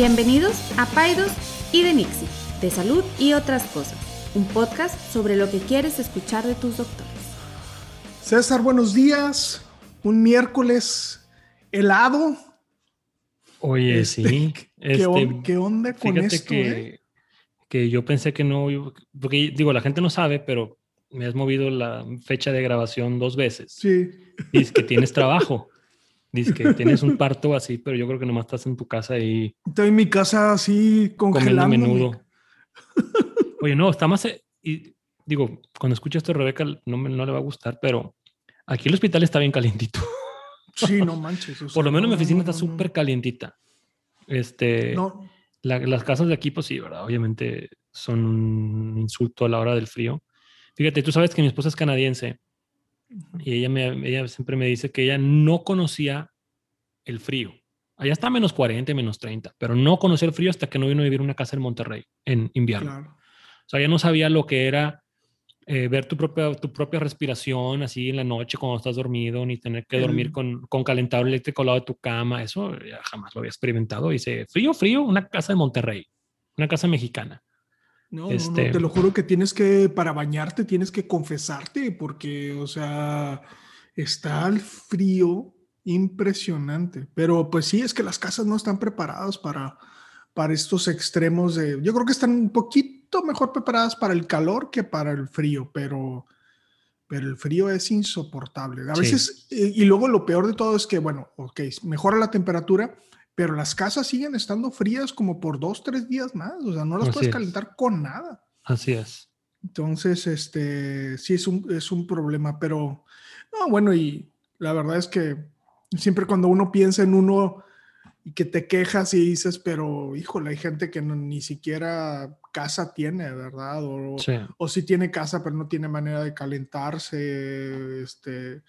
Bienvenidos a Paidos y de Nixie, de salud y otras cosas, un podcast sobre lo que quieres escuchar de tus doctores. César, buenos días. Un miércoles helado. Oye, Este, sí. ¿qué, Este, on- qué onda con fíjate esto? que, eh? que yo pensé que no, iba- porque digo, la gente no sabe, pero me has movido la fecha de grabación dos veces. Sí. Dices que tienes trabajo. Dices que tienes un parto así, pero yo creo que nomás estás en tu casa ahí Estoy en mi casa así congelando. menudo. Oye, no, está más. Y digo, cuando escucho esto, Rebeca, no, me- no le va a gustar, pero aquí el hospital está bien calientito. Sí, no manches. o sea, Por lo menos mi oficina no, está súper calientita. Este. No, La- las casas de aquí, pues sí, ¿verdad? Obviamente son un insulto a la hora del frío. Fíjate, tú sabes que mi esposa es canadiense y ella, me, ella siempre me dice que ella no conocía el frío. Allá está menos 40, menos 30, pero no conocía el frío hasta que no vino a vivir en una casa en Monterrey en invierno. claro. O sea, ella no sabía lo que era eh, ver tu propia, tu propia respiración así en la noche cuando estás dormido, ni tener que dormir con, con calentador eléctrico al lado de tu cama. Eso ya jamás lo había experimentado. Dice, frío, frío, una casa de Monterrey, una casa mexicana. No, no, Este- no, te lo juro que tienes que, para bañarte, tienes que confesarte, porque, o sea, está el frío impresionante. Pero pues sí, es que las casas no están preparadas para, para estos extremos de. Yo creo que están un poquito mejor preparadas para el calor que para el frío, pero, pero el frío es insoportable. A Sí. veces, eh, y luego lo peor de todo es que, bueno, ok, mejora la temperatura. Pero las casas siguen estando frías como por dos, tres días más. O sea, no las Así puedes es. calentar con nada. Así es. Entonces, este, sí es un, es un problema, pero, no, bueno, y la verdad es que siempre cuando uno piensa en uno y que te quejas y dices, pero, híjole, hay gente que no- ni siquiera casa tiene, ¿verdad? O, Sí. o sí tiene casa, pero no tiene manera de calentarse, este...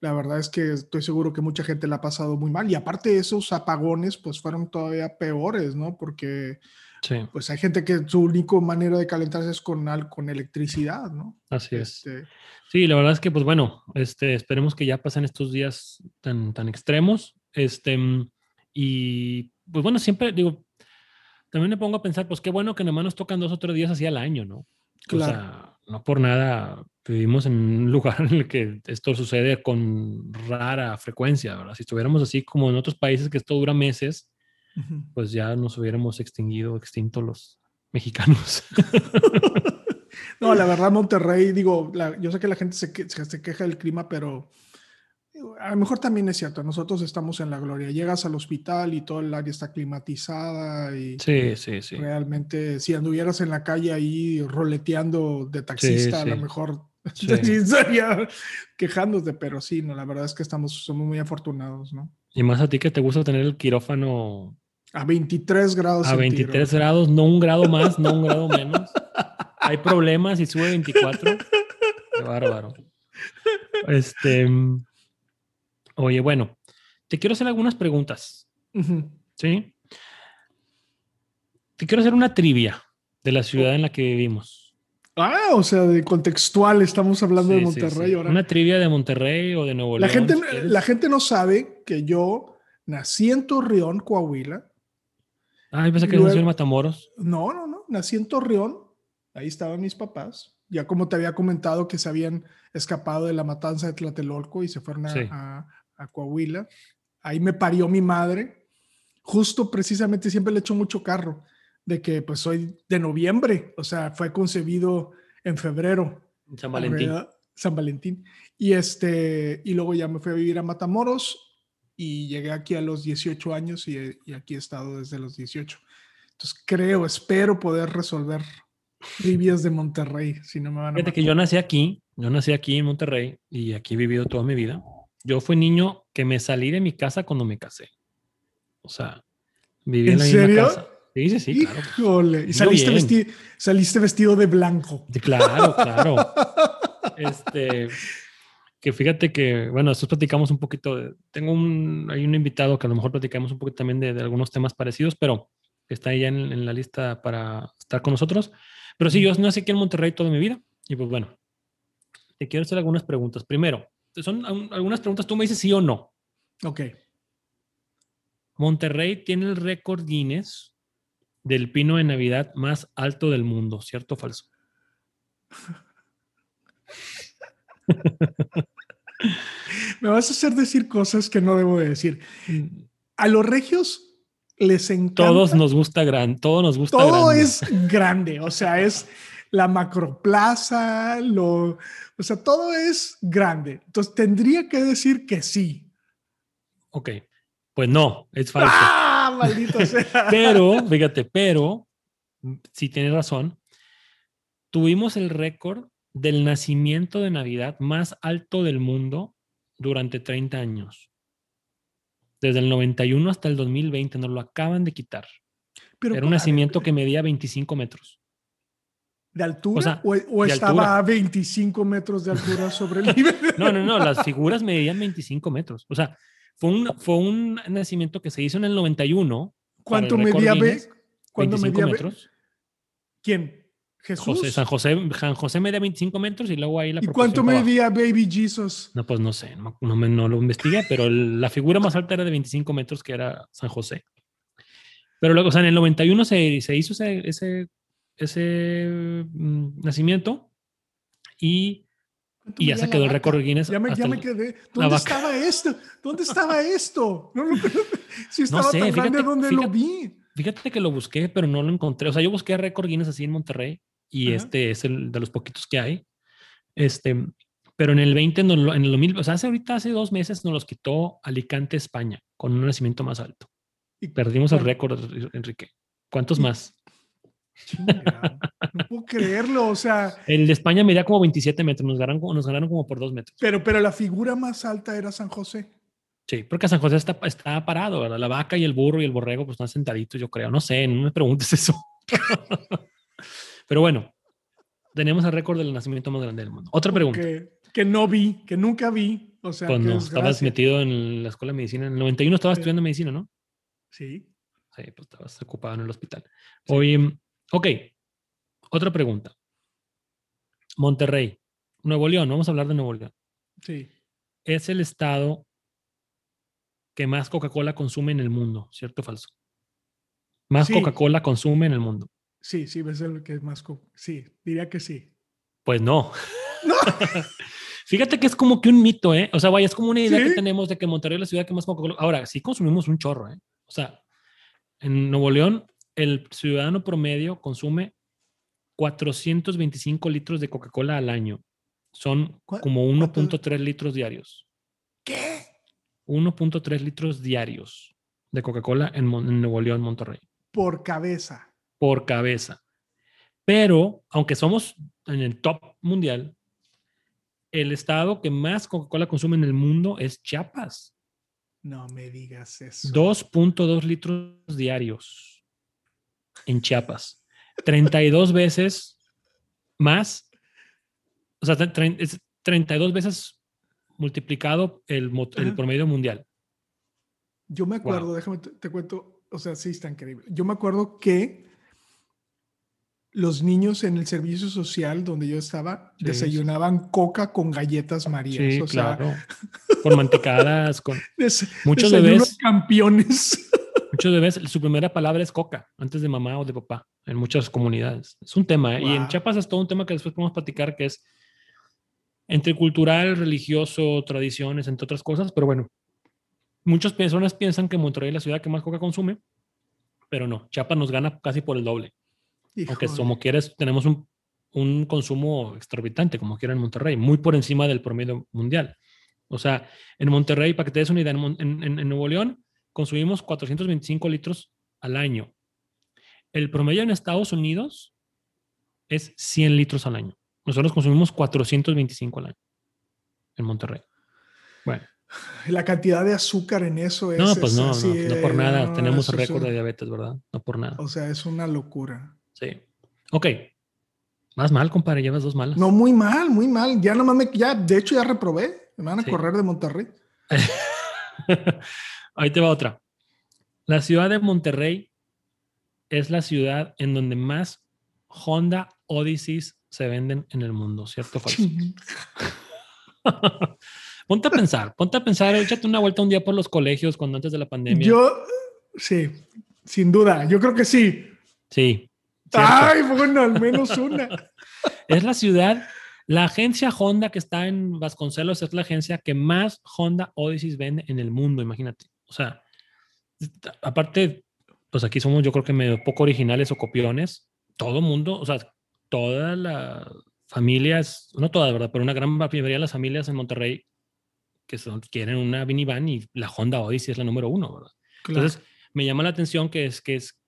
La verdad es que estoy seguro que mucha gente la ha pasado muy mal. Y aparte esos apagones, pues fueron todavía peores, ¿no? Porque Sí, pues hay gente que su única manera de calentarse es con, con electricidad, ¿no? así es. Este, Sí, la verdad es que, pues bueno, este, esperemos que ya pasen estos días tan, tan extremos. Este, y pues bueno, siempre digo, también me pongo a pensar, pues qué bueno que nomás nos tocan dos o tres días así al año, ¿no? Claro. O sea, no por nada vivimos en un lugar en el que esto sucede con rara frecuencia, ¿verdad? Si estuviéramos así como en otros países que esto dura meses, pues ya nos hubiéramos extinguido, extinto los mexicanos. No, la verdad, Monterrey, digo, la- yo sé que la gente se, que- se, queja del clima, pero a lo mejor también es cierto. Nosotros estamos en la gloria. Llegas al hospital y todo el área está climatizada y Sí, sí, sí. realmente si anduvieras en la calle ahí roleteando de taxista, a lo mejor estaría quejándote, pero sí, no, la verdad es que estamos, somos muy afortunados, ¿no? Y más a ti que te gusta tener el quirófano A 23 grados a 23 grados, no un grado más, no un grado menos. Hay problemas y sube 24. Qué bárbaro. Este, oye, bueno, te quiero hacer algunas preguntas. ¿sí? Te quiero hacer una trivia de la ciudad en la que vivimos. Ah, o sea, de contextual, estamos hablando de Sí, Monterrey sí. ahora. Una trivia de Monterrey o de Nuevo La León. gente, si la gente no sabe que yo nací en Torreón, Coahuila. Ah, yo pensé que nació en Matamoros. No, no, no, nací en Torreón. Ahí estaban mis papás. Ya como te había comentado que se habían escapado de la matanza de Tlatelolco y se fueron a- a Coahuila. Ahí me parió mi madre. Justo precisamente siempre le echo mucho carro de que pues soy de noviembre, o sea, fue concebido en febrero. San Valentín. San Valentín. Y este, y luego ya me fui a vivir a Matamoros y llegué aquí a los 18 años y, y aquí he estado desde los 18. Entonces creo, espero poder resolver trivias de Monterrey, si no me van a Fíjate que yo nací aquí, yo nací aquí en Monterrey y aquí he vivido toda mi vida. Yo fui niño que me salí de mi casa cuando me casé. O sea, viví en, ¿En la misma serio? casa. Sí, sí, sí, claro. Híjole, y saliste, bien. vesti- saliste vestido de blanco. Claro, claro. Este, que fíjate que, bueno, nosotros platicamos un poquito, de- tengo un, hay un invitado que a lo mejor platicamos un poquito también de, de algunos temas parecidos, pero está ahí en, en la lista para estar con nosotros. Pero sí, yo nací aquí en Monterrey toda mi vida y pues bueno, te quiero hacer algunas preguntas. Primero, son un- algunas preguntas, tú me dices sí o no. Ok. Monterrey tiene el récord Guinness del pino de Navidad más alto del mundo, ¿cierto o falso? Me vas a hacer decir cosas que no debo de decir. A los regios les encanta. Todos nos gusta grande, todo nos gusta Todo grande. es grande, o sea, es la macroplaza, lo, o sea, todo es grande. Entonces tendría que decir que sí. Ok, pues no, es falso. ¡Ah! Maldito sea. Pero, fíjate, pero, si tienes razón, tuvimos el récord del nacimiento de Navidad más alto del mundo durante 30 años. Desde el 91 hasta el 2020, nos lo acaban de quitar. Pero, Era un nacimiento que medía 25 metros. ¿De altura? o sea, ¿O, o de estaba altura. a 25 metros de altura sobre el nivel? No, no, no, las figuras medían 25 metros. O sea, fue un, fue un nacimiento que se hizo en el 91. para el ¿Cuánto medía? Guinness, ve- ¿Cuánto 25 medía? metros. ¿Quién? Jesús. José, San José, San José medía 25 metros y luego ahí la ¿Y cuánto medía Baby Jesus? No, pues no sé, no, no me- no lo investigué, pero el- la figura más alta era de 25 metros, que era San José. Pero luego, o sea, en el 91 se, se hizo ese, ese, ese mm, nacimiento y, ¿Cuánto y ya se quedó el récord Guinness. Ya me, ya me el- quedé. ¿Dónde estaba esto? ¿Dónde estaba esto? No, lo- si estaba sé, tan grande, fíjate- ¿dónde lo fíjate- vi? Fíjate que lo busqué, pero no lo encontré. O sea, yo busqué récord Guinness así en Monterrey y Ajá. este es el de los poquitos que hay. Este, pero en el 20, nos lo- en el 2000, o sea, hace ahorita, hace dos meses nos los quitó Alicante, España, con un nacimiento más alto. Y Perdimos el récord, Enrique. ¿Cuántos Y- más? Chinga, no puedo creerlo, o sea, El de España medía como 27 metros, nos ganaron, como- nos ganaron como por dos metros. pero, pero la figura más alta era San José. Sí, porque San José está, está parado, ¿verdad? La vaca y el burro y el borrego pues están sentaditos, yo creo. No sé, no me preguntes eso. Pero bueno, tenemos el récord del nacimiento más grande del mundo. Otra pregunta. Que, que no vi, que nunca vi. O sea, Pues estabas metido en la escuela de medicina. En el 91 estabas Sí. estudiando medicina, ¿no? Sí. Sí, pues estabas ocupado en el hospital. Oye, ok. Otra pregunta. Monterrey, Nuevo León, vamos a hablar de Nuevo León. Sí. Es el estado que más Coca-Cola consume en el mundo, ¿cierto o falso? Más Sí. Coca-Cola consume en el mundo. Sí, sí, ves el que es más. Sí, diría que sí. Pues no. Fíjate que es como que un mito, ¿eh? O sea, vaya, es como una idea que ¿Sí? tenemos de que Monterrey es la ciudad que más Coca-Cola. Ahora, sí consumimos un chorro, ¿eh? O sea, en Nuevo León, el ciudadano promedio consume 425 litros de Coca-Cola al año. Son ¿Cuá- como cuánto? 1.3 litros diarios. ¿Qué? 1.3 litros diarios de Coca-Cola en Nuevo León, Monterrey, Por cabeza. por cabeza. Pero, aunque somos en el top mundial, el estado que más Coca-Cola consume en el mundo es Chiapas. No me digas eso. 2.2 litros diarios en Chiapas. 32 veces más. O sea, es 32 veces multiplicado el, promedio mundial. Yo me acuerdo, déjame te, te cuento, o sea, sí está increíble. Yo me acuerdo que los niños en el servicio social donde yo estaba Sí. desayunaban coca con galletas marías. Sí, o sea, claro. Con mantecadas, con des- muchos bebés. campeones. Muchos bebés, su primera palabra es coca, antes de mamá o de papá, en muchas comunidades. Es un tema. ¿eh? Y en. Chiapas es todo un tema que después podemos platicar, que es entre cultural, religioso, tradiciones, entre otras cosas. Pero bueno, muchas personas piensan que Monterrey es la ciudad que más coca consume, pero no. Chiapas nos gana casi por el doble. Aunque como quieres, tenemos un, un consumo exorbitante, como quiera en Monterrey, muy por encima del promedio mundial. O sea, en Monterrey, para que te des una idea, en- en- en Nuevo León consumimos 425 litros al año. El promedio en Estados Unidos es 100 litros al año. Nosotros consumimos 425 al año en Monterrey. Bueno, La cantidad de azúcar en eso es. no, pues es no, no, no por nada. no, Tenemos récord de diabetes, ¿verdad? No por nada. O sea, es una locura. Sí. Ok. Más mal, compadre, llevas dos malas. No, muy mal, muy mal. Ya nomás me, ya, de hecho ya reprobé. Me van a Sí. correr de Monterrey. Ahí te va otra. La ciudad de Monterrey es la ciudad en donde más Honda Odysseys se venden en el mundo, ¿cierto falso? ponte a pensar, ponte a pensar, échate una vuelta un día por los colegios cuando antes de la pandemia. Yo, Sí, sin duda. Yo creo que sí. Sí. cierto. Ay, bueno, al menos una. Es la ciudad, la agencia Honda que está en Vasconcelos es la agencia que más Honda Odyssey vende en el mundo, imagínate. O sea, aparte, pues aquí somos yo creo que medio poco originales o copiones. Todo mundo, o sea, todas las familias, no todas, ¿verdad? Pero una gran mayoría de las familias en Monterrey que son, quieren una minivan y la Honda Odyssey es la número uno, ¿verdad? Claro. Entonces, me llama la atención que es que es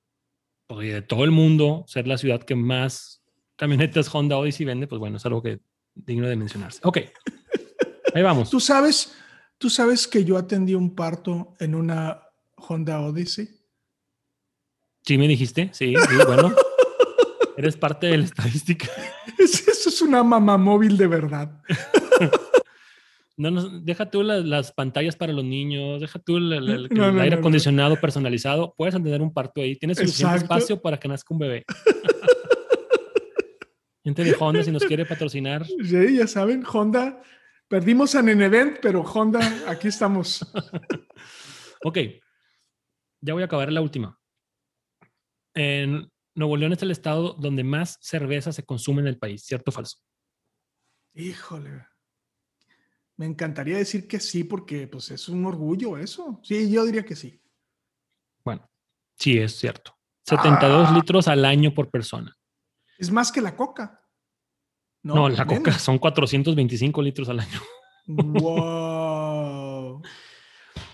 pues, de todo el mundo ser la ciudad que más camionetas Honda Odyssey vende, pues bueno, es algo que digno de mencionarse. Ok, ahí vamos. ¿Tú sabes, tú sabes que yo atendí un parto en una Honda Odyssey. Sí, me dijiste, sí, sí bueno. Eres parte de la estadística. Eso es una mamá móvil de verdad. No, no, deja tú las, las, pantallas para los niños, deja tú el, el, el, No, el no, aire acondicionado personalizado. Puedes atender un parto ahí. Tienes suficiente Exacto. espacio para que nazca un bebé. Gente de Honda, si nos quiere patrocinar, Sí, ya saben, Honda. Perdimos a Nenevent, pero Honda, aquí estamos. Ok, ya voy a acabar la última. En Nuevo León es el estado donde más cerveza se consume en el país, ¿cierto o falso? Híjole. Me encantaría decir que sí, porque pues es un orgullo eso. Sí, yo diría que sí. Bueno, sí, es cierto. 72 Ah. litros al año por persona. Es más que la coca. No, la coca son 425 litros al año. Wow.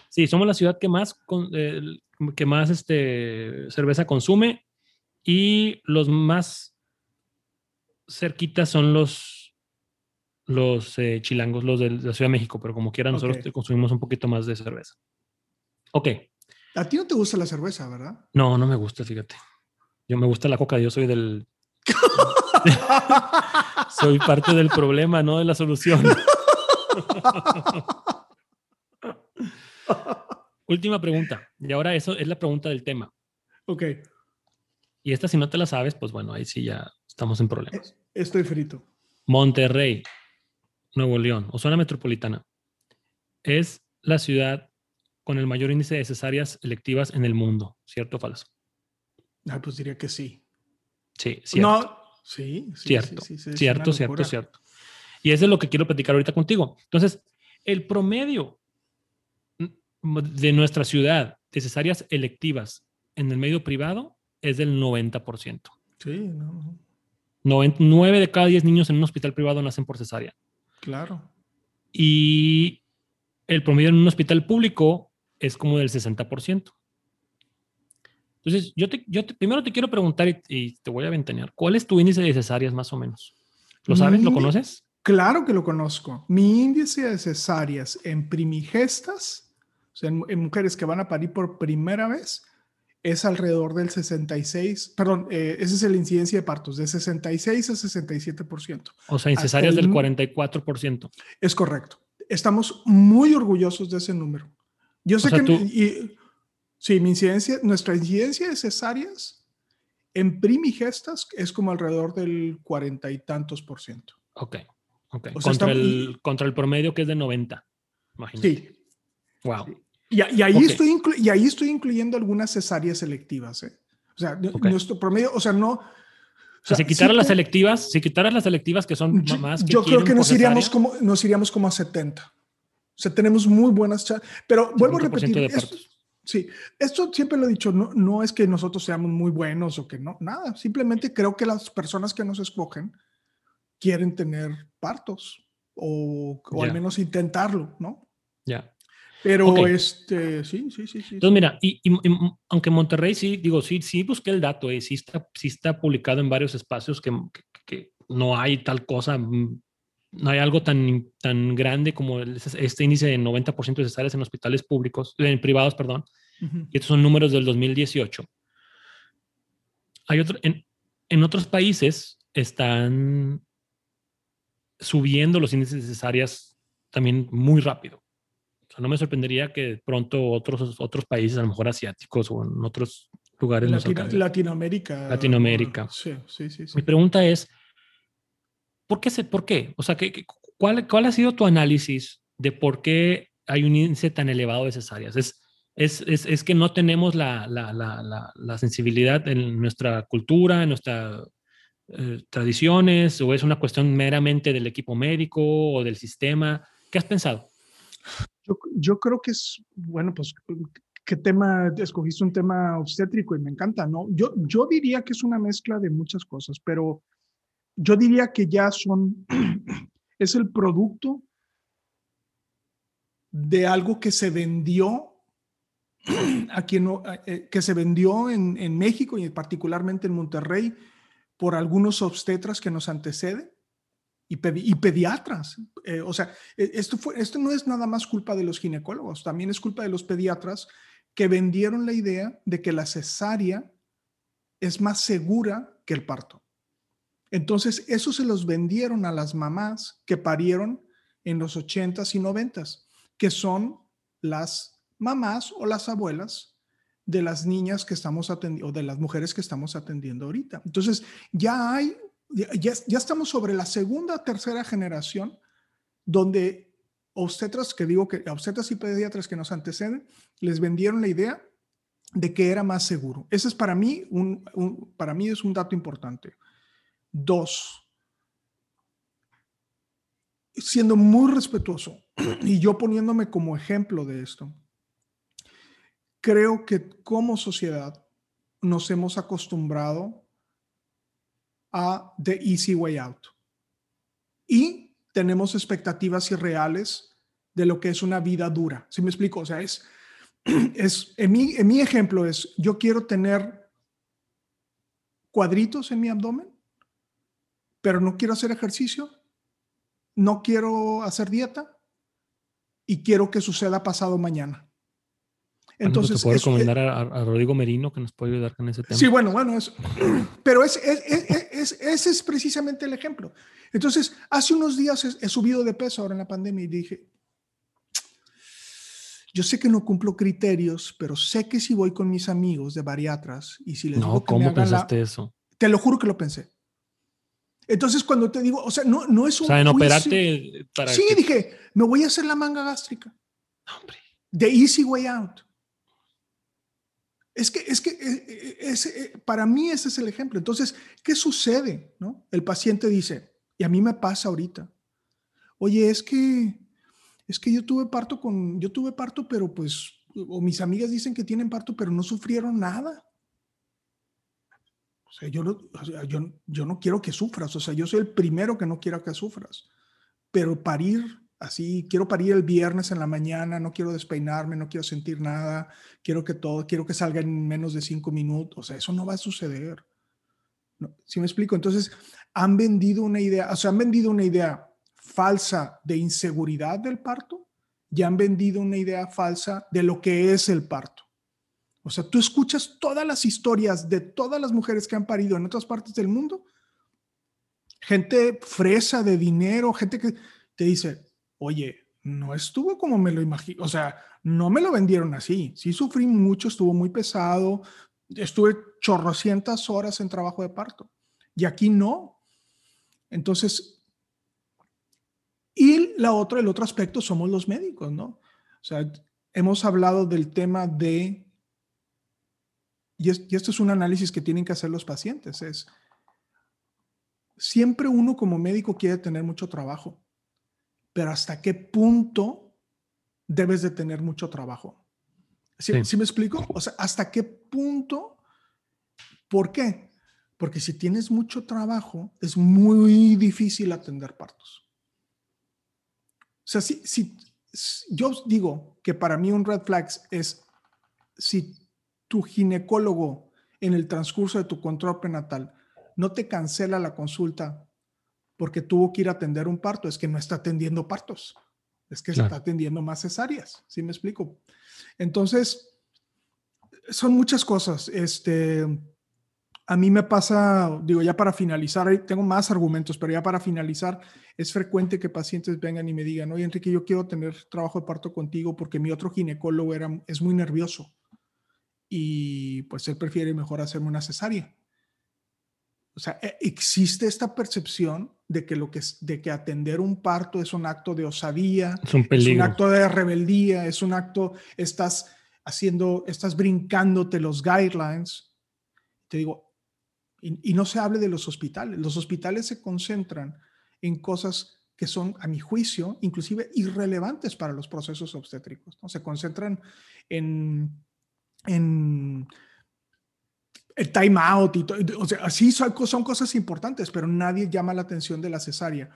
Sí, somos la ciudad que más, con- eh, que más este, cerveza consume y los más cerquitas son los, los eh, chilangos, los de la Ciudad de México, pero como quiera nosotros Ok. consumimos un poquito más de cerveza. Ok, A ti no te gusta la cerveza, ¿verdad? no, no me gusta, fíjate. Yo me gusta la coca, yo soy del... soy parte del problema, no de la solución. Última pregunta. Y ahora eso es la pregunta del tema. ok, Y esta si no te la sabes, pues bueno, ahí sí ya estamos en problemas. estoy frito. Monterrey, Nuevo León, o zona metropolitana, es la ciudad con el mayor índice de cesáreas electivas en el mundo, ¿cierto o falso? Ah, pues diría que sí. Sí, cierto. No, sí, sí, cierto, sí, sí, cierto, cierto, cierto. Y eso es lo que quiero platicar ahorita contigo. Entonces, el promedio de nuestra ciudad de cesáreas electivas en el medio privado es del 90%. Sí, no, no, 9 de cada 10 niños en un hospital privado nacen por cesárea. claro. Y el promedio en un hospital público es como del 60%. Entonces, yo, te, yo te- primero te quiero preguntar y, y te voy a ventanear. ¿Cuál es tu índice de cesáreas más o menos? ¿Lo sabes? ¿Lo conoces? Claro que lo conozco. Mi índice de cesáreas en primigestas, o sea, en, en mujeres que van a parir por primera vez, es alrededor del 66, perdón, eh, esa es la incidencia de partos, de 66 a 67%. O sea, en cesáreas el del nu- 44%. Es correcto. Estamos muy orgullosos de ese número. Yo sé sea, que... tú- y- sí, mi incidencia, nuestra incidencia de cesáreas en primigestas es como alrededor del cuarenta y tantos por ciento. Ok, ok. O sea, contra, el, contra el promedio que es de 90. Imagínate. Sí, Wow. Y, y ahí estoy inclu- y ahí estoy incluyendo algunas cesáreas selectivas. ¿eh? O sea, nuestro promedio, o sea, no. O sea, si sí quitaras las puede- selectivas, si quitaras las selectivas que son más que yo creo que nos iríamos, como, nos iríamos como a 70. O sea, tenemos muy buenas chances. Pero vuelvo a 70% repetir. esto-. Sí, esto siempre lo he dicho, no, no es que nosotros seamos muy buenos o que no, nada. Simplemente creo que las personas que nos escogen quieren tener partos o, o al Ya. menos intentarlo, ¿no? Ya. Pero Ok. este, sí, sí, sí, sí. Entonces, mira, y, y- y aunque Monterrey sí, digo, sí, sí busqué el dato, eh, sí, está, sí está publicado en varios espacios que, que- que no hay tal cosa, mm, no hay algo tan, tan grande como el- este índice de 90% de cesáreas en hospitales públicos, en privados, perdón, Ujú. y estos son números del 2018. Hay otro, en, en otros países están subiendo los índices de cesáreas también muy rápido. O sea, no me sorprendería que pronto otros, otros países, a lo mejor asiáticos o en otros lugares, Latino-. Latinoamérica. Latinoamérica. Sí, sí, sí. sí. Mi pregunta es, ¿por qué? Se, ¿Por qué? O sea, ¿qué, cuál, ¿cuál ha sido tu análisis de por qué hay un índice tan elevado de cesáreas? ¿Es es, es, es que no tenemos la, la, la, la, sensibilidad en nuestra cultura, en nuestras eh, tradiciones, o es una cuestión meramente del equipo médico o del sistema. ¿Qué has pensado? Yo, yo creo que es, bueno, pues, ¿qué tema? Escogiste un tema obstétrico y me encanta, ¿no? Yo, yo diría que es una mezcla de muchas cosas, pero yo diría que ya son, es el producto de algo que se vendió aquí no, eh, que se vendió en, México y particularmente en Monterrey por algunos obstetras que nos anteceden y, y pediatras. Eh, o sea, e, esto, fue, esto no es nada más culpa de los ginecólogos, también es culpa de los pediatras que vendieron la idea de que la cesárea es más segura que el parto. Entonces, eso se los vendieron a las mamás que parieron en los 80s y 90s, que son las mamás o las abuelas de las niñas que estamos atendiendo, o de las mujeres que estamos atendiendo ahorita. Entonces, ya hay, ya, ya estamos sobre la segunda, tercera generación donde obstetras, que digo que obstetras y pediatras que nos anteceden, les vendieron la idea de que era más seguro. Ese es para mí un, para mí es un dato importante. Dos, siendo muy respetuoso y yo poniéndome como ejemplo de esto, creo que como sociedad nos hemos acostumbrado a the easy way out. Y tenemos expectativas irreales de lo que es una vida dura. ¿Sí me explico? O sea, es, es en, mi, en mi ejemplo es, yo quiero tener cuadritos en mi abdomen, pero no quiero hacer ejercicio, no quiero hacer dieta y quiero que suceda pasado maña entonces, ¿Te puedo recomendar a, Rodrigo Merino que nos puede ayudar con ese tema? Sí, bueno, bueno, es, pero es, es, ese es precisamente el ejemplo. Entonces, hace unos días he, subido de peso ahora en la pandemia y dije, yo sé que no cumplo criterios, pero sé que si voy con mis amigos de bariatras y si les no, digo que ¿cómo pensaste eso? Te lo juro que lo pensé. Entonces, cuando te digo, o sea, no, no es un. O sea, en operarte para. Sí, dije, me voy a hacer la manga gástrica. Hombre. The easy way out. Es que, es que eh, eh, eh, para mí ese es el ejemplo. Entonces, ¿qué sucede? ¿no? El paciente dice, y a mí me pasa ahorita, oye, es que, es que yo tuve parto con, yo tuve parto, pero pues, o mis amigas dicen que tienen parto, pero no sufrieron nada. Sea, yo no, yo, yo no quiero que sufras, o sea, yo soy el primero que no quiero que sufras, pero parir así, quiero parir el viernes en la mañana, no quiero despeinarme, no quiero sentir nada, quiero que todo, quiero que salga en menos de cinco minutos, o sea, eso no va a suceder. ¿Sí me explico? Entonces, han vendido una idea, o sea, han vendido una idea falsa de inseguridad del parto y han vendido una idea falsa de lo que es el parto. O sea, tú escuchas todas las historias de todas las mujeres que han parido en otras partes del mundo, gente fresa de dinero, gente que te dice, oye, no estuvo como me lo imagino, o sea, no me lo vendieron así. Sí sufrí mucho, estuvo muy pesado, estuve chorrocientas horas en trabajo de parto. Y aquí no. Entonces, y la otra, el otro aspecto somos los médicos, ¿no? O sea, hemos hablado del tema de, y, y esto es un análisis que tienen que hacer los pacientes, es, siempre uno como médico quiere tener mucho trabajo pero hasta qué punto debes de tener mucho trabajo. ¿Sí, me explico? O sea, hasta qué punto, ¿por qué? Porque si tienes mucho trabajo, es muy difícil atender partos. O sea, si, si, yo digo que para mí un red flag es si tu ginecólogo en el transcurso de tu control prenatal no te cancela la consulta porque tuvo que ir a atender un parto, es que no está atendiendo partos, es que está atendiendo más cesáreas, ¿sí me explico? Entonces, son muchas cosas. Este, a mí me pasa, digo, ya para finalizar, tengo más argumentos, pero ya para finalizar, es frecuente que pacientes vengan y me digan, oye, Enrique, yo quiero tener trabajo de parto contigo porque mi otro ginecólogo era, es muy nervioso y pues él prefiere mejor hacerme una cesárea. O sea, e, existe esta percepción de que, lo que, de que atender un parto es un acto de osadía, es un, es un acto de rebeldía, es un acto, estás, haciendo, estás brincándote los guidelines. Te digo, y, y no se hable de los hospitales. Los hospitales se concentran en cosas que son, a mi juicio, inclusive irrelevantes para los procesos obstétricos. ¿no? Se concentran en, en el time out y todo. O sea, sí son, son cosas importantes, pero nadie llama la atención de la cesárea.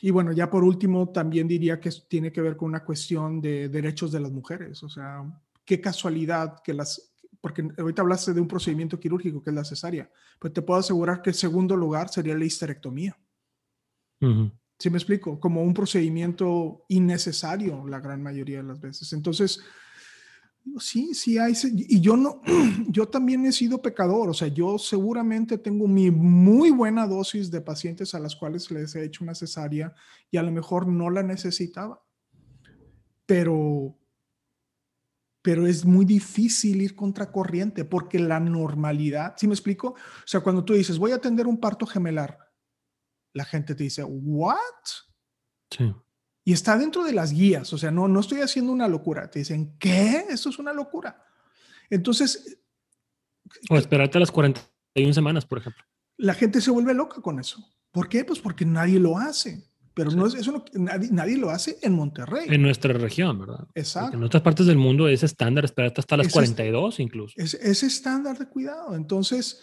Y bueno, ya por último, también diría que tiene que ver con una cuestión de derechos de las mujeres. O sea, qué casualidad que las, porque ahorita hablaste de un procedimiento quirúrgico que es la cesárea, pues te puedo asegurar que el segundo lugar sería la histerectomía. ¿Sí me explico? Como un procedimiento innecesario la gran mayoría de las veces. Entonces, sí, sí hay, y yo no, yo también he sido pecador, o sea, yo seguramente tengo mi muy buena dosis de pacientes a las cuales les he hecho una cesárea y a lo mejor no la necesitaba, pero, pero es muy difícil ir contracorriente porque la normalidad, ¿sí me explico? O sea, cuando tú dices, voy a atender un parto gemelar, la gente te dice, ¿what? Sí. Y está dentro de las guías, o sea, no, no estoy haciendo una locura. Te dicen, ¿qué? Eso es una locura. Entonces... O esperarte a las 41 semanas, por ejemplo. La gente se vuelve loca con eso. ¿Por qué? Pues porque nadie lo hace. Pero no es eso, nadie, nadie, lo hace en Monterrey. En nuestra región, ¿verdad? Exacto. en otras partes del mundo es estándar esperarte hasta las 42 incluso. Es, es estándar de cuidado. Entonces...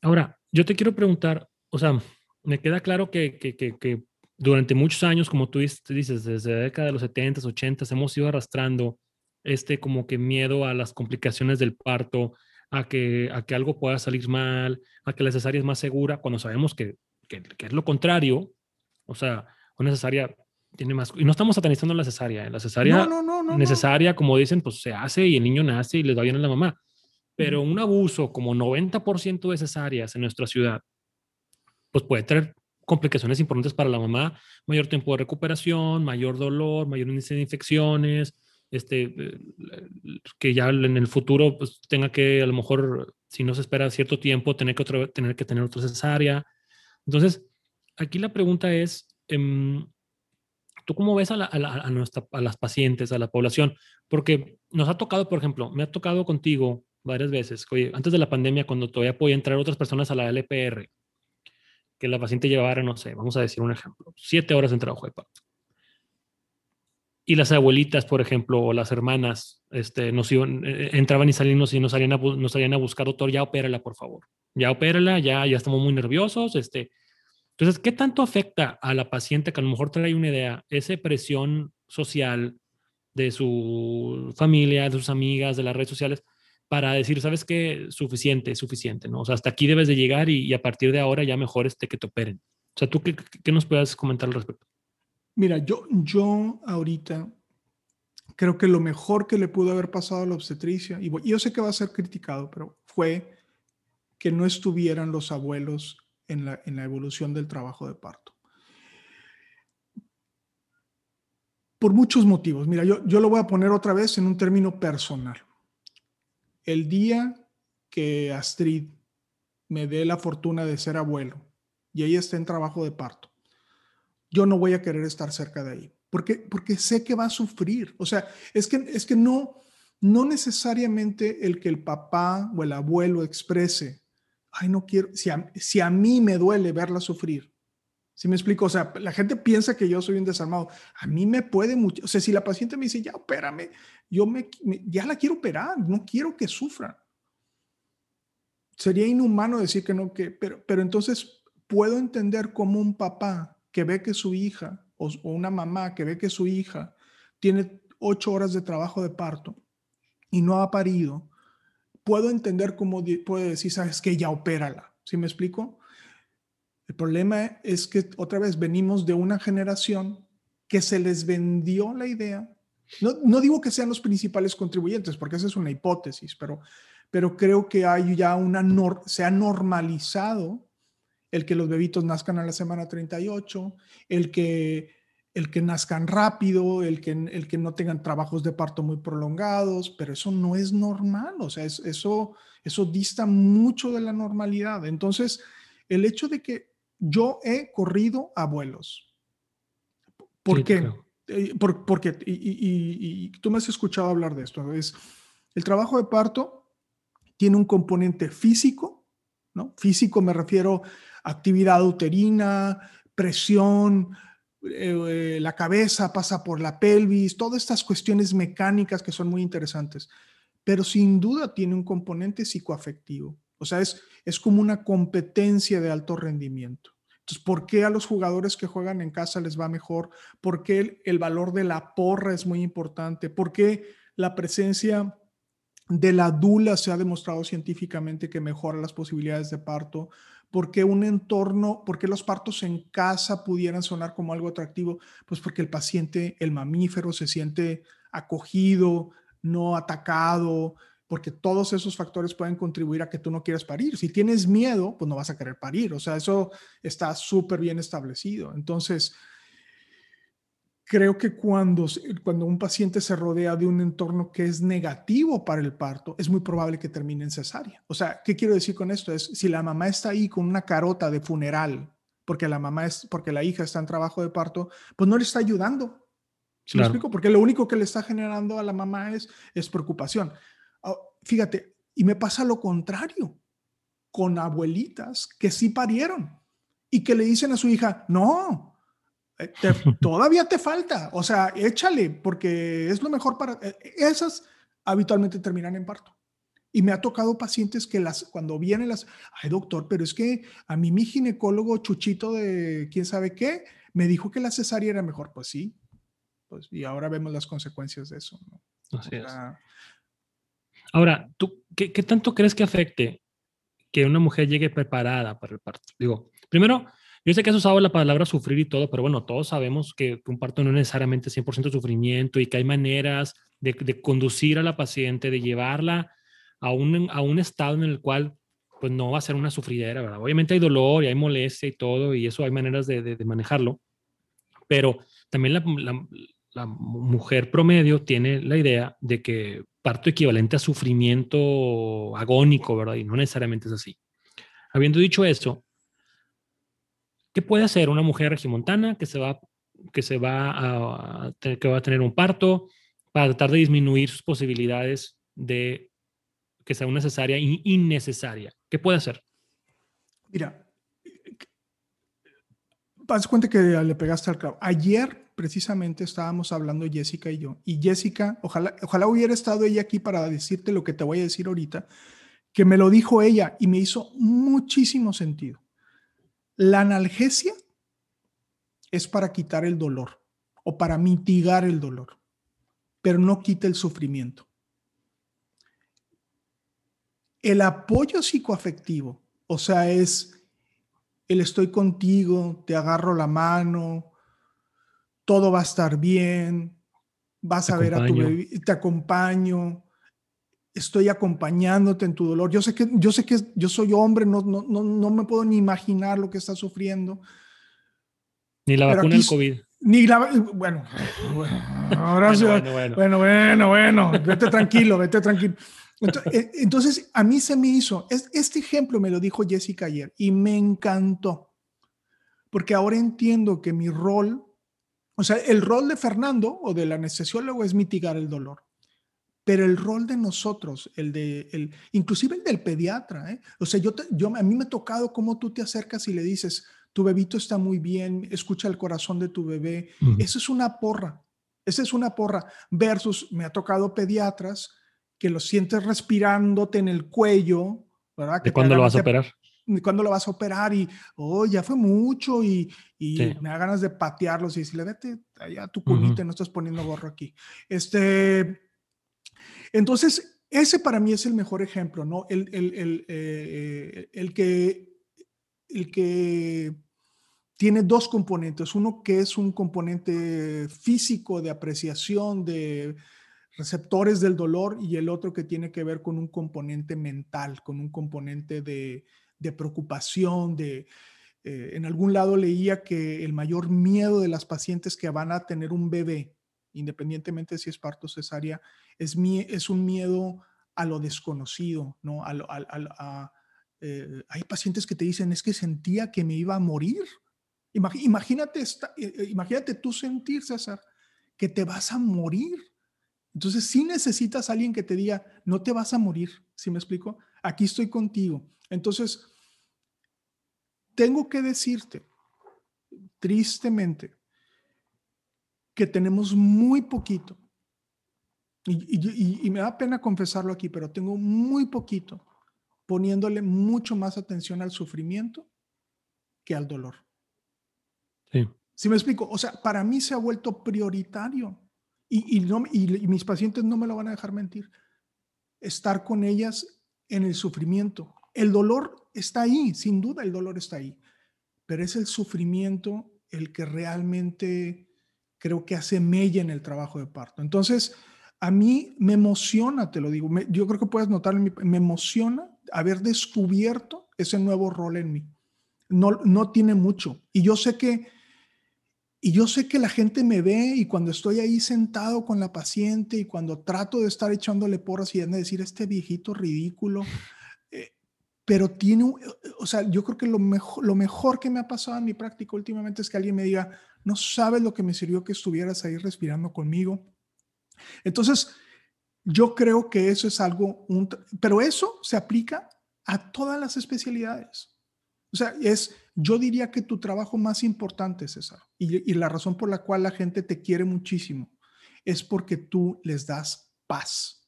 Ahora, yo te quiero preguntar, o sea, me queda claro que, que, que durante muchos años, como tú dices, desde la década de los 70s, 80s, hemos ido arrastrando este como que miedo a las complicaciones del parto, a que, a que algo pueda salir mal, a que la cesárea es más segura, cuando sabemos que, que, es lo contrario. O sea, una cesárea tiene más... Y no estamos satanizando la cesárea. ¿eh? La cesárea necesaria, como dicen, pues se hace y el niño nace y le va bien a la mamá. Pero un abuso como 90% de cesáreas en nuestra ciudad, pues puede traer complicaciones importantes para la mamá, mayor tiempo de recuperación, mayor dolor, mayor índice de infecciones, este, eh, que ya en el futuro pues, tenga que, a lo mejor, si no se espera cierto tiempo, tener que, otro, tener que tener otra cesárea. Entonces, aquí la pregunta es, em, ¿tú cómo ves a, a, nuestra, a las pacientes, a la población? Porque nos ha tocado, por ejemplo, me ha tocado contigo varias veces, oye, antes de la pandemia, cuando todavía podía entrar otras personas a la LPR, que la paciente llevara, no sé, vamos a decir un ejemplo, siete horas en trabajo de parto. Y las abuelitas, por ejemplo, o las hermanas, este, nos iban, eh, eh, entraban y salían, y nos salían, a, nos salían a buscar, doctor, ya opérala, por favor. Ya opérala, ya, ya estamos muy nerviosos. Este. Entonces, ¿qué tanto afecta a la paciente que a lo mejor trae una idea, esa presión social de su familia, de sus amigas, de las redes sociales? Para decir, sabes qué, suficiente, suficiente, ¿no? O sea, hasta aquí debes de llegar y, a partir de ahora ya mejor este que te operen. O sea, ¿tú qué, nos puedes comentar al respecto? Mira, yo, yo ahorita creo que lo mejor que le pudo haber pasado a la obstetricia, y yo sé que va a ser criticado, pero fue que no estuvieran los abuelos en la, en la evolución del trabajo de parto. Por muchos motivos. Mira, yo, yo lo voy a poner otra vez en un término personal el día que Astrid me dé la fortuna de ser abuelo y ella esté en trabajo de parto, yo no voy a querer estar cerca de ahí, porque, porque sé que va a sufrir. O sea, es que, es que no, no necesariamente el que el papá o el abuelo exprese, ay, no quiero, si a, si a mí me duele verla sufrir. ¿Sí me explico? O sea, la gente piensa que yo soy un desarmado. A mí me puede mucho. O sea, si la paciente me dice, ya opérame, yo me, ya la quiero operar, no quiero que sufra. Sería inhumano decir que no, que, pero, pero entonces puedo entender como un papá que ve que su hija o, una mamá que ve que su hija tiene ocho horas de trabajo de parto y no ha parido, puedo entender cómo puede decir, sabes que ya opérala. ¿Sí me explico? El problema es que otra vez venimos de una generación que se les vendió la idea no, digo que sean los principales contribuyentes, porque esa es una hipótesis, pero, pero creo que hay ya una, se ha normalizado el que los bebitos nazcan a la semana 38, el que, el que nazcan rápido, el que, el que no tengan trabajos de parto muy prolongados, pero eso no es normal, o sea, eso, eso dista mucho de la normalidad. Entonces, el hecho de que yo he corrido abuelos, ¿por qué? eh, porque, y, tú me has escuchado hablar de esto, es el trabajo de parto tiene un componente físico, ¿no? Físico me refiero a actividad uterina, presión, eh, la cabeza pasa por la pelvis, todas estas cuestiones mecánicas que son muy interesantes, pero sin duda tiene un componente psicoafectivo. O sea, es, es como una competencia de alto rendimiento. Entonces, ¿por qué a los jugadores que juegan en casa les va mejor? ¿Por qué el, valor de la porra es muy importante? ¿Por qué la presencia de la dula se ha demostrado científicamente que mejora las posibilidades de parto? ¿Por qué un entorno, por qué los partos en casa pudieran sonar como algo atractivo? Pues porque el paciente, el mamífero, se siente acogido, no atacado, porque todos esos factores pueden contribuir a que tú no quieras parir. Si tienes miedo, pues no vas a querer parir. O sea, eso está súper bien establecido. Entonces, creo que cuando, cuando un paciente se rodea de un entorno que es negativo para el parto, es muy probable que termine en cesárea. O sea, ¿qué quiero decir con esto? Es si la mamá está ahí con una carota de funeral, porque la mamá es, porque la hija está en trabajo de parto, pues no le está ayudando. ¿Sí me explico? Porque lo único que le está generando a la mamá es, es preocupación. Ah, fíjate, y me pasa lo contrario con abuelitas que sí parieron y que le dicen a su hija, no, eh, todavía te falta, o sea, échale porque es lo mejor para... Eh, esas habitualmente terminan en parto. Y me ha tocado pacientes que las, cuando vienen las, ay doctor, pero es que a mí mi ginecólogo chuchito de quién sabe qué, me dijo que la cesárea era mejor. Pues sí, pues y ahora vemos las consecuencias de eso. Así es. Ahora, ¿tú qué, tanto crees que afecte que una mujer llegue preparada para el parto? Digo, primero, yo sé que has usado la palabra sufrir y todo, pero bueno, todos sabemos que, un parto no es necesariamente 100% sufrimiento y que hay maneras de, conducir a la paciente, de llevarla a un, a un estado en el cual pues no va a ser una sufridera, ¿verdad? Obviamente hay dolor y hay molestia y todo, y eso hay maneras de, manejarlo, pero también la, la, mujer promedio tiene la idea de que parto equivalente a sufrimiento agónico, ¿verdad? Y no necesariamente es así. Habiendo dicho eso, ¿qué puede hacer una mujer regimontana que se va, que se va a, que va a tener un parto para tratar de disminuir sus posibilidades de que sea necesaria e innecesaria? ¿Qué puede hacer? Mira, haz cuenta que le pegaste al clavo. Ayer precisamente estábamos hablando Jessica y yo. Y Jessica, ojalá, ojalá hubiera estado ella aquí para decirte lo que te voy a decir ahorita, que me lo dijo ella y me hizo muchísimo sentido. La analgesia es para quitar el dolor o para mitigar el dolor, pero no quita el sufrimiento. El apoyo psicoafectivo, o sea, es el estoy contigo, te agarro la mano, todo va a estar bien, vas a ver a tu bebé, te acompaño, estoy acompañándote en tu dolor. Yo sé que yo sé que yo soy hombre, no, no, no, me puedo ni imaginar lo que estás sufriendo. Ni la vacuna del COVID. Ni la bueno, ahora bueno, bueno, bueno, bueno, bueno, vete tranquilo, vete tranquilo. Eh, entonces, a mí se me hizo, este ejemplo me lo dijo Jessica ayer y me encantó, porque ahora entiendo que mi rol o sea, el rol de Fernando o del anestesiólogo es mitigar el dolor. Pero el rol de nosotros, el de, el, inclusive el del pediatra, ¿eh? o sea, yo, yo, a mí me ha tocado cómo tú te acercas y le dices, tu bebito está muy bien, escucha el corazón de tu bebé. Eso es una porra, esa es una porra. Versus, me ha tocado pediatras que lo sientes respirándote en el cuello, ¿verdad? ¿De cuándo lo vas a operar? Cuándo lo vas a operar y, oh, ya fue mucho y, me da ganas de patearlos y decirle, vete allá a tu culito, no estás poniendo gorro aquí. Este, entonces, ese para mí es el mejor ejemplo, ¿no? El, el, el, eh, el que, el que tiene dos componentes, uno que es un componente físico de apreciación de receptores del dolor y el otro que tiene que ver con un componente mental, con un componente de, de preocupación, de... Eh, en algún lado leía que el mayor miedo de las pacientes que van a tener un bebé, independientemente si es parto cesárea, es, es un miedo a lo desconocido, ¿no? Eh, hay pacientes que te dicen, es que sentía que me iba a morir. imagínate, eh, imagínate tú sentir, César, que te vas a morir. Entonces, sí necesitas alguien que te diga, no te vas a morir, ¿sí me explico? Aquí estoy contigo. Entonces, tengo que decirte, tristemente, que tenemos muy poquito, y, y, me da pena confesarlo aquí, pero tengo muy poquito poniéndole mucho más atención al sufrimiento que al dolor. Sí. ¿Sí me explico? O sea, para mí se ha vuelto prioritario y, y, no, y, mis pacientes no me lo van a dejar mentir. Estar con ellas en el sufrimiento. El dolor está ahí, sin duda el dolor está ahí, pero es el sufrimiento el que realmente creo que hace mella en el trabajo de parto. Entonces, a mí me emociona, te lo digo, yo creo que puedes notar, me emociona haber descubierto ese nuevo rol en mí. No, no tiene mucho. Y yo sé que, y yo sé que la gente me ve y cuando estoy ahí sentado con la paciente y cuando trato de estar echándole porras y de decir, este viejito ridículo, pero tiene, o sea, yo creo que lo mejor, lo mejor que me ha pasado en mi práctica últimamente es que alguien me diga, no sabes lo que me sirvió que estuvieras ahí respirando conmigo. Entonces, yo creo que eso es algo, pero eso se aplica a todas las especialidades. O sea, es, yo diría que tu trabajo más importante, César, y, y la razón por la cual la gente te quiere muchísimo, es porque tú les das paz.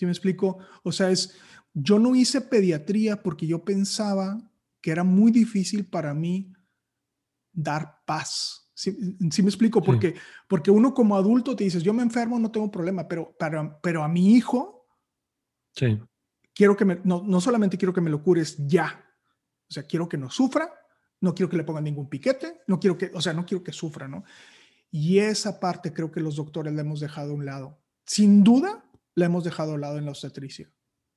¿Sí me explico? O sea, es, yo no hice pediatría porque yo pensaba que era muy difícil para mí dar paz. Sí, me explico, porque, porque uno como adulto te dices, yo me enfermo, no tengo problema, pero, pero, pero a mi hijo, sí. quiero que me, no, no solamente quiero que me lo cures ya, o sea, quiero que no sufra, no quiero que le pongan ningún piquete, no quiero que, o sea, no quiero que sufra, ¿no? Y esa parte creo que los doctores la hemos dejado a un lado. Sin duda, la hemos dejado a lado en la obstetricia.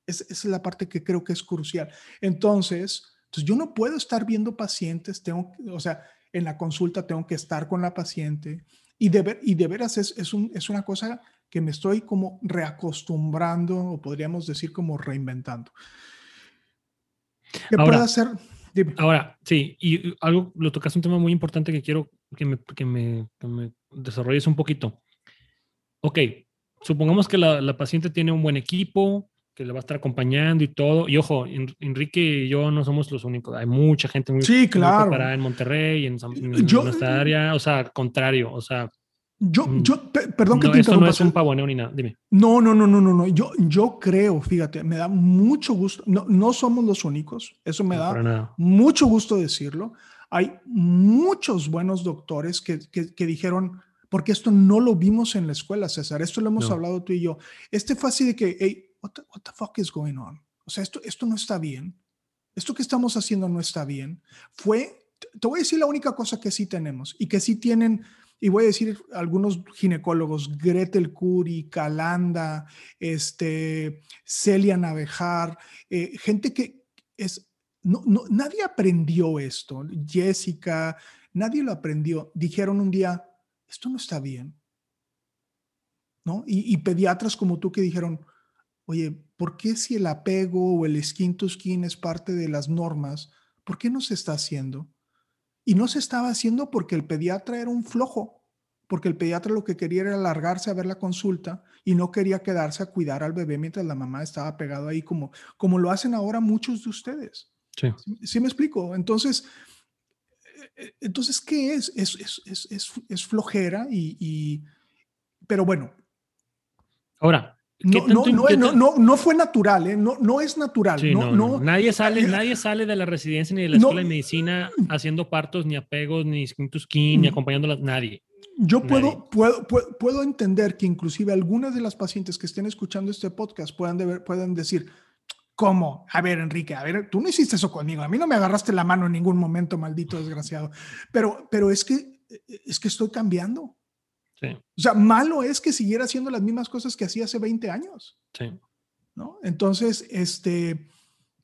Es, esa es la parte que creo que es crucial. Entonces, entonces, yo no puedo estar viendo pacientes, tengo, o sea, en la consulta tengo que estar con la paciente y de, y de veras es, es, un, es una cosa que me estoy como reacostumbrando o podríamos decir como reinventando. ¿Qué puedo hacer? Ahora, sí, y algo, lo tocas un tema muy importante que quiero que me, que me, que me desarrolles un poquito. Ok, supongamos que la, la, paciente tiene un buen equipo, que le va a estar acompañando y todo. Y ojo, Enrique y yo no somos los únicos. Hay mucha gente muy, sí, claro. preparada en Monterrey, en, en, nuestra área. O sea, contrario, o sea. Yo, mm, yo, perdón que no, te Esto no es un pavoneo ni nada, dime. No, no, no, no, no, no. Yo, yo creo, fíjate, me da mucho gusto. No, no somos los únicos. Eso me da mucho gusto decirlo. Hay muchos buenos doctores que, que, que dijeron, porque esto no lo vimos en la escuela, César. Esto lo hemos hablado tú y yo. Este fue así de que, hey, what the, what the fuck is going on? O sea, esto, esto no está bien. Esto que estamos haciendo no está bien. Fue, te voy a decir la única cosa que sí tenemos y que sí tienen, y voy a decir algunos ginecólogos, Gretel Curi, Calanda, este, Celia Navejar, eh, gente que es, no, no, nadie aprendió esto, Jessica, nadie lo aprendió. Dijeron un día, esto no está bien. ¿No? Y, y pediatras como tú que dijeron, oye, ¿por qué si el apego o el skin to skin es parte de las normas, ¿por qué no se está haciendo? Y no se estaba haciendo porque el pediatra era un flojo, porque el pediatra lo que quería era alargarse a ver la consulta y no quería quedarse a cuidar al bebé mientras la mamá estaba pegado ahí, como, como lo hacen ahora muchos de ustedes. Sí. ¿Sí, me explico? Entonces, entonces ¿qué es? Es, es, es, es flojera y, y, pero bueno. Ahora, no, no, no, no, fue natural, ¿eh? no, no es natural. no, Nadie, sale, nadie sale de la residencia ni de la escuela de medicina haciendo partos, ni apegos, ni skin to skin, ni mm. acompañándolas, nadie. Yo puedo, puedo, puedo, entender que inclusive algunas de las pacientes que estén escuchando este podcast puedan, deber, puedan decir, ¿cómo? A ver, Enrique, a ver, tú no hiciste eso conmigo, a mí no me agarraste la mano en ningún momento, maldito desgraciado. Pero, pero es que, es que estoy cambiando. O sea, malo es que siguiera haciendo las mismas cosas que hacía hace 20 años. Sí. ¿No? Entonces, este,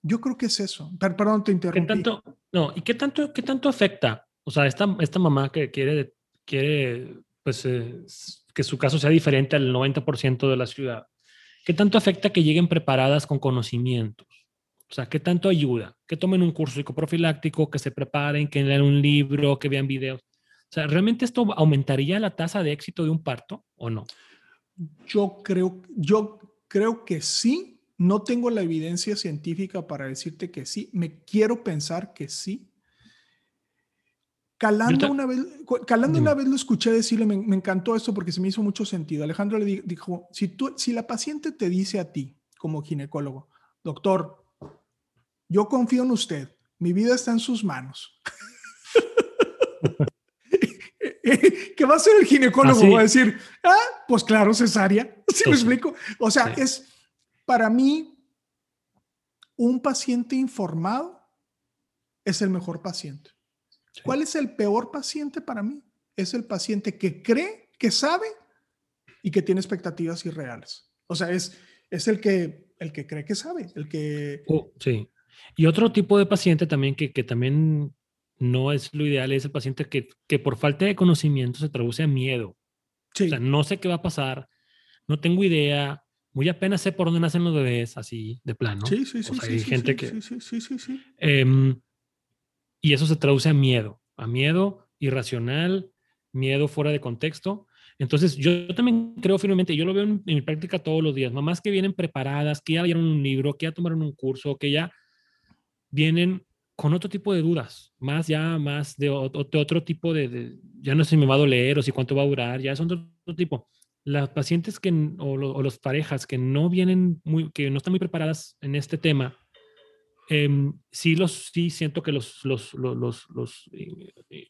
yo creo que es eso. perdón, te interrumpí. ¿Qué tanto, no, ¿y qué tanto, qué tanto afecta? O sea, esta, esta mamá que quiere, quiere pues, eh, que su caso sea diferente al 90% de la ciudad, ¿qué tanto afecta que lleguen preparadas con conocimientos? O sea, ¿qué tanto ayuda? Que tomen un curso psicoprofiláctico, que se preparen, que lean un libro, que vean videos. O sea, ¿realmente esto aumentaría la tasa de éxito de un parto o no? Yo creo, yo creo que sí. No tengo la evidencia científica para decirte que sí. Me quiero pensar que sí. Calando, una vez, calando una vez lo escuché decirle, me, me, encantó esto porque se me hizo mucho sentido. Alejandro le dijo, si, tú, si la paciente te dice a ti como ginecólogo, doctor, yo confío en usted, mi vida está en sus manos. ¿Qué va a hacer el ginecólogo? ¿Ah, va a decir, ah, pues claro, cesárea. ¿Sí me explico? O sea, es para mí un paciente informado es el mejor paciente. ¿Cuál es el peor paciente para mí? Es el paciente que cree, que sabe y que tiene expectativas irreales. O sea, es, es el, que, el que cree que sabe, el que... Oh, sí. Y otro tipo de paciente también que, que también no es lo ideal, es el paciente que, que por falta de conocimiento se traduce a miedo. Sí. O sea, no sé qué va a pasar, no tengo idea, muy apenas sé por dónde nacen los bebés, así de plano. Sí, sí, sí. O sea, hay gente que... Sí, sí, sí, sí. Eh, y eso se traduce a miedo, a miedo irracional, miedo fuera de contexto. Entonces, yo también creo firmemente, yo lo veo en, mi práctica todos los días, mamás que vienen preparadas, que ya leyeron un libro, que ya tomaron un curso, que ya vienen con otro tipo de dudas, más ya, más de, otro tipo de, ya no sé si me va a doler o si cuánto va a durar, ya son de otro tipo. Las pacientes que, o, o las parejas que no vienen que no están muy preparadas en este tema, eh, sí, los, sí siento que los, los, los, los, eh, eh,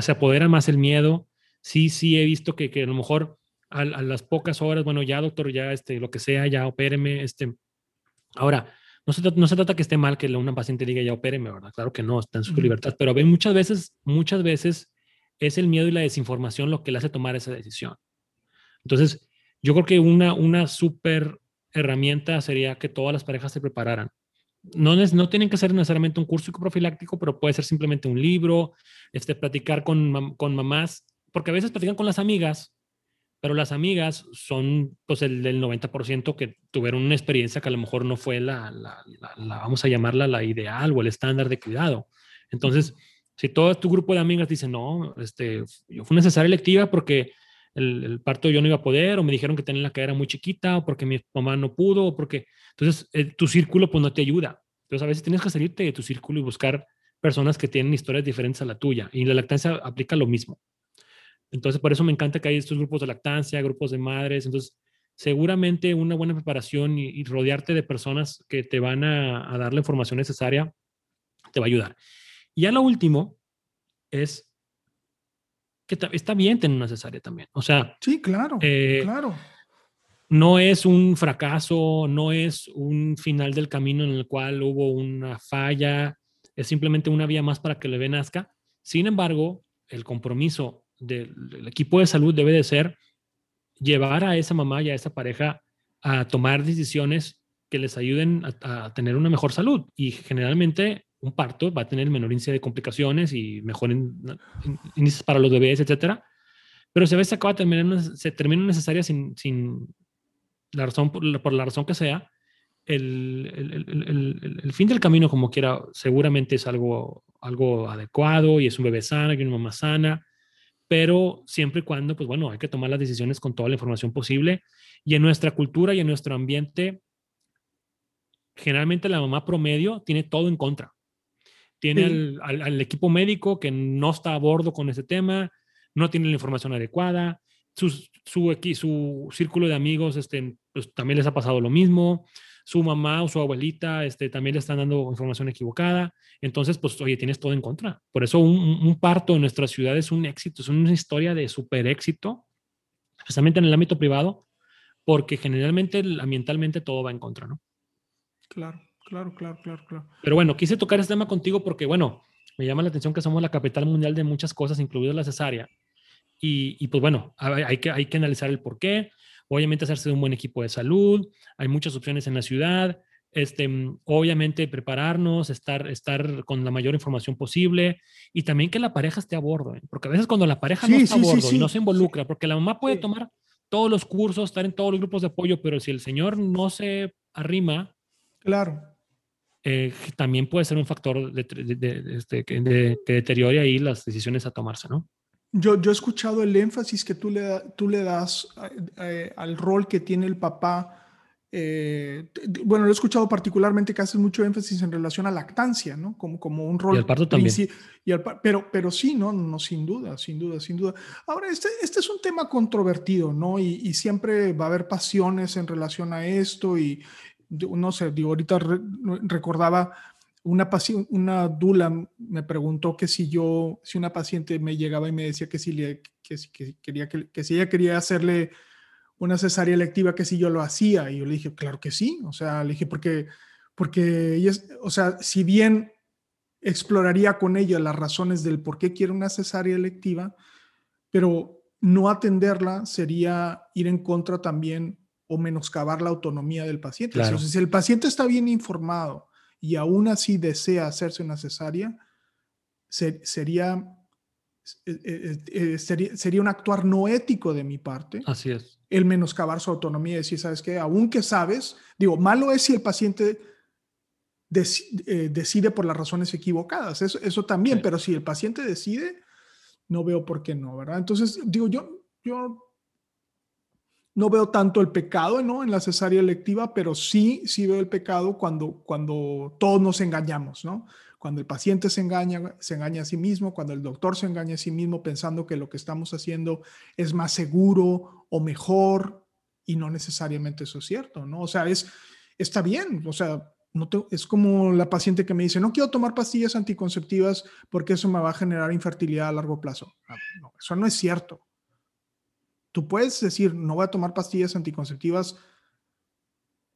se apodera más el miedo. Sí, sí he visto que, que a lo mejor a, a, las pocas horas, bueno, ya doctor, ya este, lo que sea, ya opéreme. Este. Ahora, no se, no se trata que esté mal que una paciente diga ya opéreme, ¿verdad? Claro que no, está en su libertad, pero ven, muchas veces, muchas veces es el miedo y la desinformación lo que le hace tomar esa decisión. Entonces, yo creo que una, una súper herramienta sería que todas las parejas se prepararan no, no tienen que ser necesariamente un curso profiláctico, pero puede ser simplemente un libro, este, platicar con, con mamás, porque a veces platican con las amigas, pero las amigas son pues el del 90% que tuvieron una experiencia que a lo mejor no fue la, la, vamos a llamarla la ideal o el estándar de cuidado. Entonces, si todo tu grupo de amigas dice, no, este, fui necesaria electiva porque el, el, parto yo no iba a poder, o me dijeron que tenía la cadera muy chiquita, o porque mi mamá no pudo, o porque... Entonces, eh, tu círculo pues no te ayuda. Entonces, a veces tienes que salirte de tu círculo y buscar personas que tienen historias diferentes a la tuya. Y la lactancia aplica lo mismo. Entonces, por eso me encanta que hay estos grupos de lactancia, grupos de madres. Entonces, seguramente una buena preparación y, y rodearte de personas que te van a, a dar la información necesaria te va a ayudar. Y ya lo último es que está bien tener una cesárea también. O sea, sí, claro, eh, claro. No es un fracaso, no es un final del camino en el cual hubo una falla, es simplemente una vía más para que bebé nazca. Sin embargo, el compromiso del, del equipo de salud debe de ser llevar a esa mamá y a esa pareja a tomar decisiones que les ayuden a, a, tener una mejor salud. Y generalmente un parto va a tener menor índice de complicaciones y mejor índices para los bebés, etcétera. Pero a veces se acaba terminando, se termina necesaria sin, sin la razón, por, por, la razón que sea, el, el, el, el, fin del camino, como quiera, seguramente es algo, algo adecuado y es un bebé sano y una mamá sana, pero siempre y cuando, pues bueno, hay que tomar las decisiones con toda la información posible. Y en nuestra cultura y en nuestro ambiente, generalmente la mamá promedio tiene todo en contra tiene sí. al, al, al, equipo médico que no está a bordo con ese tema, no tiene la información adecuada, su, su, su círculo de amigos este, pues, también les ha pasado lo mismo, su mamá o su abuelita este, también le están dando información equivocada, entonces, pues, oye, tienes todo en contra. Por eso un, un parto en nuestra ciudad es un éxito, es una historia de super éxito, especialmente en el ámbito privado, porque generalmente ambientalmente todo va en contra, ¿no? Claro. Claro, claro, claro, claro. Pero bueno, quise tocar este tema contigo porque, bueno, me llama la atención que somos la capital mundial de muchas cosas, incluido la cesárea. Y, y, pues bueno, hay que, hay que analizar el por qué. Obviamente hacerse de un buen equipo de salud. Hay muchas opciones en la ciudad. Este, obviamente prepararnos, estar, estar con la mayor información posible y también que la pareja esté a bordo. ¿eh? Porque a veces cuando la pareja sí, no está sí, a bordo sí, y no se involucra, porque la mamá puede tomar todos los cursos, estar en todos los grupos de apoyo, pero si el señor no se arrima, claro eh, también puede ser un factor de, de, de, este, que deteriore ahí las decisiones a tomarse, ¿no? Yo, yo he escuchado el énfasis que tú le, tú le das eh, al rol que tiene el papá. Eh, bueno, lo he escuchado particularmente que haces mucho énfasis en relación a lactancia, ¿no? Como, como un rol. Y al parto también. Y pero, pero sí, ¿no? no, sin duda, sin duda, sin duda. Ahora, este, este es un tema controvertido, ¿no? Y, y siempre va a haber pasiones en relación a esto y, no sé, digo, ahorita recordaba una, una dula me preguntó que si yo, si una paciente me llegaba y me decía que si, le, que, quería, que, si ella quería hacerle una cesárea electiva, que si yo lo hacía. Y yo le dije, claro que sí. O sea, le dije, porque, porque ella, o sea, si bien exploraría con ella las razones del por qué quiere una cesárea electiva, pero no atenderla sería ir en contra también o menoscabar la autonomía del paciente. si el paciente está bien informado y aún así desea hacerse una cesárea, sería, eh, eh, eh, sería, sería, un actuar no ético de mi parte. Así es. El menoscabar su autonomía y decir, ¿sabes qué? Aunque sabes, digo, malo es si el paciente decide por las razones equivocadas, eso, eso también, pero si el paciente decide, no veo por qué no, ¿verdad? Entonces, digo, yo, yo no veo tanto el pecado ¿no? en la cesárea electiva, pero sí, sí veo el pecado cuando, cuando todos nos engañamos, ¿no? Cuando el paciente se engaña, se engaña a sí mismo, cuando el doctor se engaña a sí mismo pensando que lo que estamos haciendo es más seguro o mejor y no necesariamente eso es cierto, ¿no? O sea, es, está bien, o sea, no es como la paciente que me dice, no quiero tomar pastillas anticonceptivas porque eso me va a generar infertilidad a largo plazo. No, eso no es cierto. Tú puedes decir, no voy a tomar pastillas anticonceptivas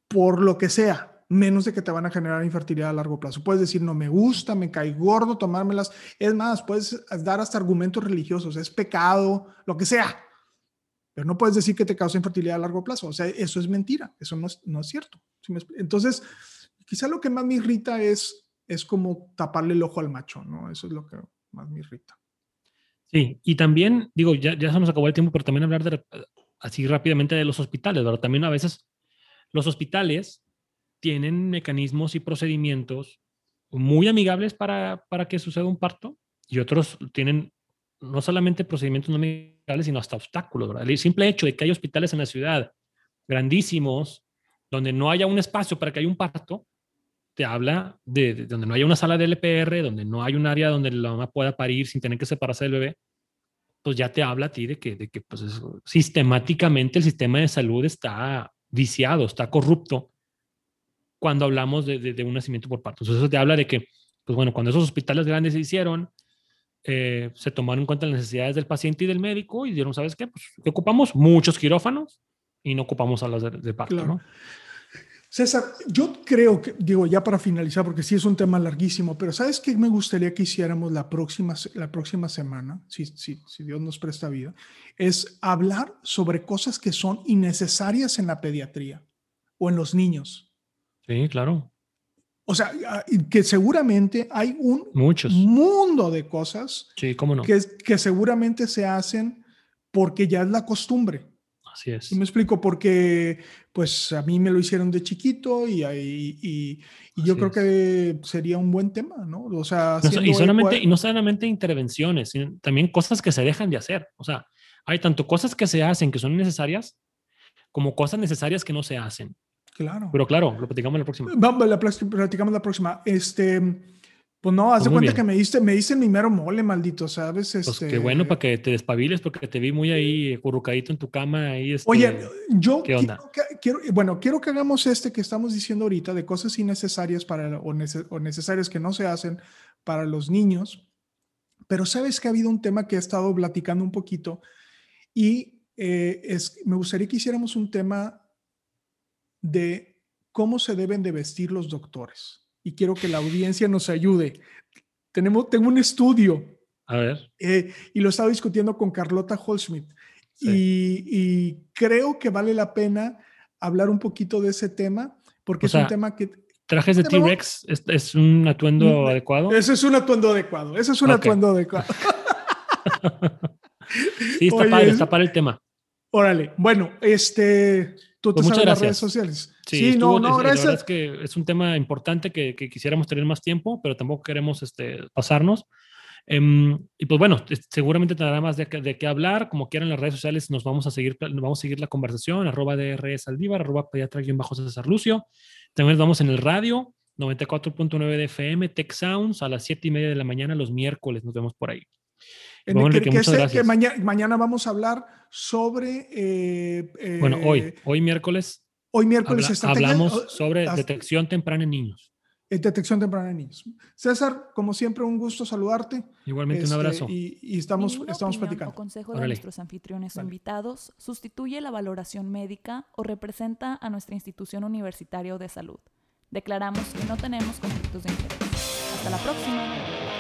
por lo que sea, menos de que te van a generar infertilidad a largo plazo. Puedes decir, no me gusta, me cae gordo tomármelas. Es más, puedes dar hasta argumentos religiosos, es pecado, lo que sea. Pero no puedes decir que te causa infertilidad a largo plazo. O sea, eso es mentira, eso no es, no es cierto. Entonces, quizá lo que más me irrita es, es como taparle el ojo al macho, ¿no? Eso es lo que más me irrita. Sí, y también, digo, ya, ya se nos acabó el tiempo, pero también hablar de, así rápidamente de los hospitales, ¿verdad? También a veces los hospitales tienen mecanismos y procedimientos muy amigables para, para que suceda un parto y otros tienen no solamente procedimientos no amigables, sino hasta obstáculos, ¿verdad? El simple hecho de que hay hospitales en la ciudad grandísimos, donde no haya un espacio para que haya un parto, te habla de, donde no haya una sala de LPR, donde no hay un área donde la mamá pueda parir sin tener que separarse del bebé, pues ya te habla a ti de que, de que pues sistemáticamente el sistema de salud está viciado, está corrupto cuando hablamos de, de, un nacimiento por parto. Entonces eso te habla de que, pues bueno, cuando esos hospitales grandes se hicieron, eh, se tomaron en cuenta las necesidades del paciente y del médico y dijeron, ¿sabes qué? Pues ocupamos muchos quirófanos y no ocupamos a las de, parto, ¿no? César, yo creo que, digo, ya para finalizar, porque sí es un tema larguísimo, pero ¿sabes qué me gustaría que hiciéramos la próxima, la próxima semana, si, si, si Dios nos presta vida? Es hablar sobre cosas que son innecesarias en la pediatría o en los niños. Sí, claro. O sea, ah, que seguramente hay un Muchos. mundo de cosas sí, ¿cómo no? que, que seguramente se hacen porque ya es la costumbre. Así es. Y me explico, porque pues a mí me lo hicieron de chiquito y, y, y, yo creo que sería un buen tema, ¿no? O sea, y, solamente, y no solamente intervenciones, sino también cosas que se dejan de hacer. O sea, hay tanto cosas que se hacen que son necesarias como cosas necesarias que no se hacen. Claro. Pero claro, lo platicamos la próxima. Vamos, la platicamos la próxima. Este, pues no, haz de pues cuenta que me diste, me diste mi mero mole, maldito, ¿sabes? Pues qué bueno para que te despabiles, porque te vi muy ahí currucadito en tu cama. Ahí este, Oye, yo ¿qué onda? Quiero, bueno, quiero que hagamos este que estamos diciendo ahorita de cosas innecesarias para, o, necesarias que no se hacen para los niños. Pero sabes que ha habido un tema que he estado platicando un poquito y eh, es, me gustaría que hiciéramos un tema de cómo se deben de vestir los doctores y quiero que la audiencia nos ayude. Tenemos, tengo un estudio. A ver. Eh, y lo estaba discutiendo con Carlota Holschmidt. Y, creo que vale la pena hablar un poquito de ese tema, porque es un tema que... ¿Trajes de T-Rex es, un atuendo adecuado? Ese es un atuendo adecuado. Ese es un atuendo adecuado. sí, está padre, está para el tema. Órale. Bueno, este... Tú pues te muchas sabes las redes sociales. Sí, no, no, gracias. La es que es un tema importante que, quisiéramos tener más tiempo, pero tampoco queremos este, pasarnos. Em, y pues bueno, seguramente tendrá más de, de, qué hablar. Como quieran, las redes sociales nos vamos a seguir, vamos a seguir la conversación, arroba DRS Aldívar, arroba bajo César Lucio. También vamos en el radio, 94.9 de FM, Tech Sounds, a las 7 y media de la mañana los miércoles. Nos vemos por ahí. Que, mañana, vamos a hablar sobre... Eh, bueno, hoy, eh, hoy miércoles. Hoy miércoles hablamos sobre detección temprana en niños detección temprana en niños. César, como siempre, un gusto saludarte. Igualmente, un este, abrazo. Y, estamos, estamos platicando. O consejo de nuestros anfitriones o invitados sustituye la valoración médica o representa a nuestra institución universitaria de salud. Declaramos que no tenemos conflictos de interés. Hasta la próxima.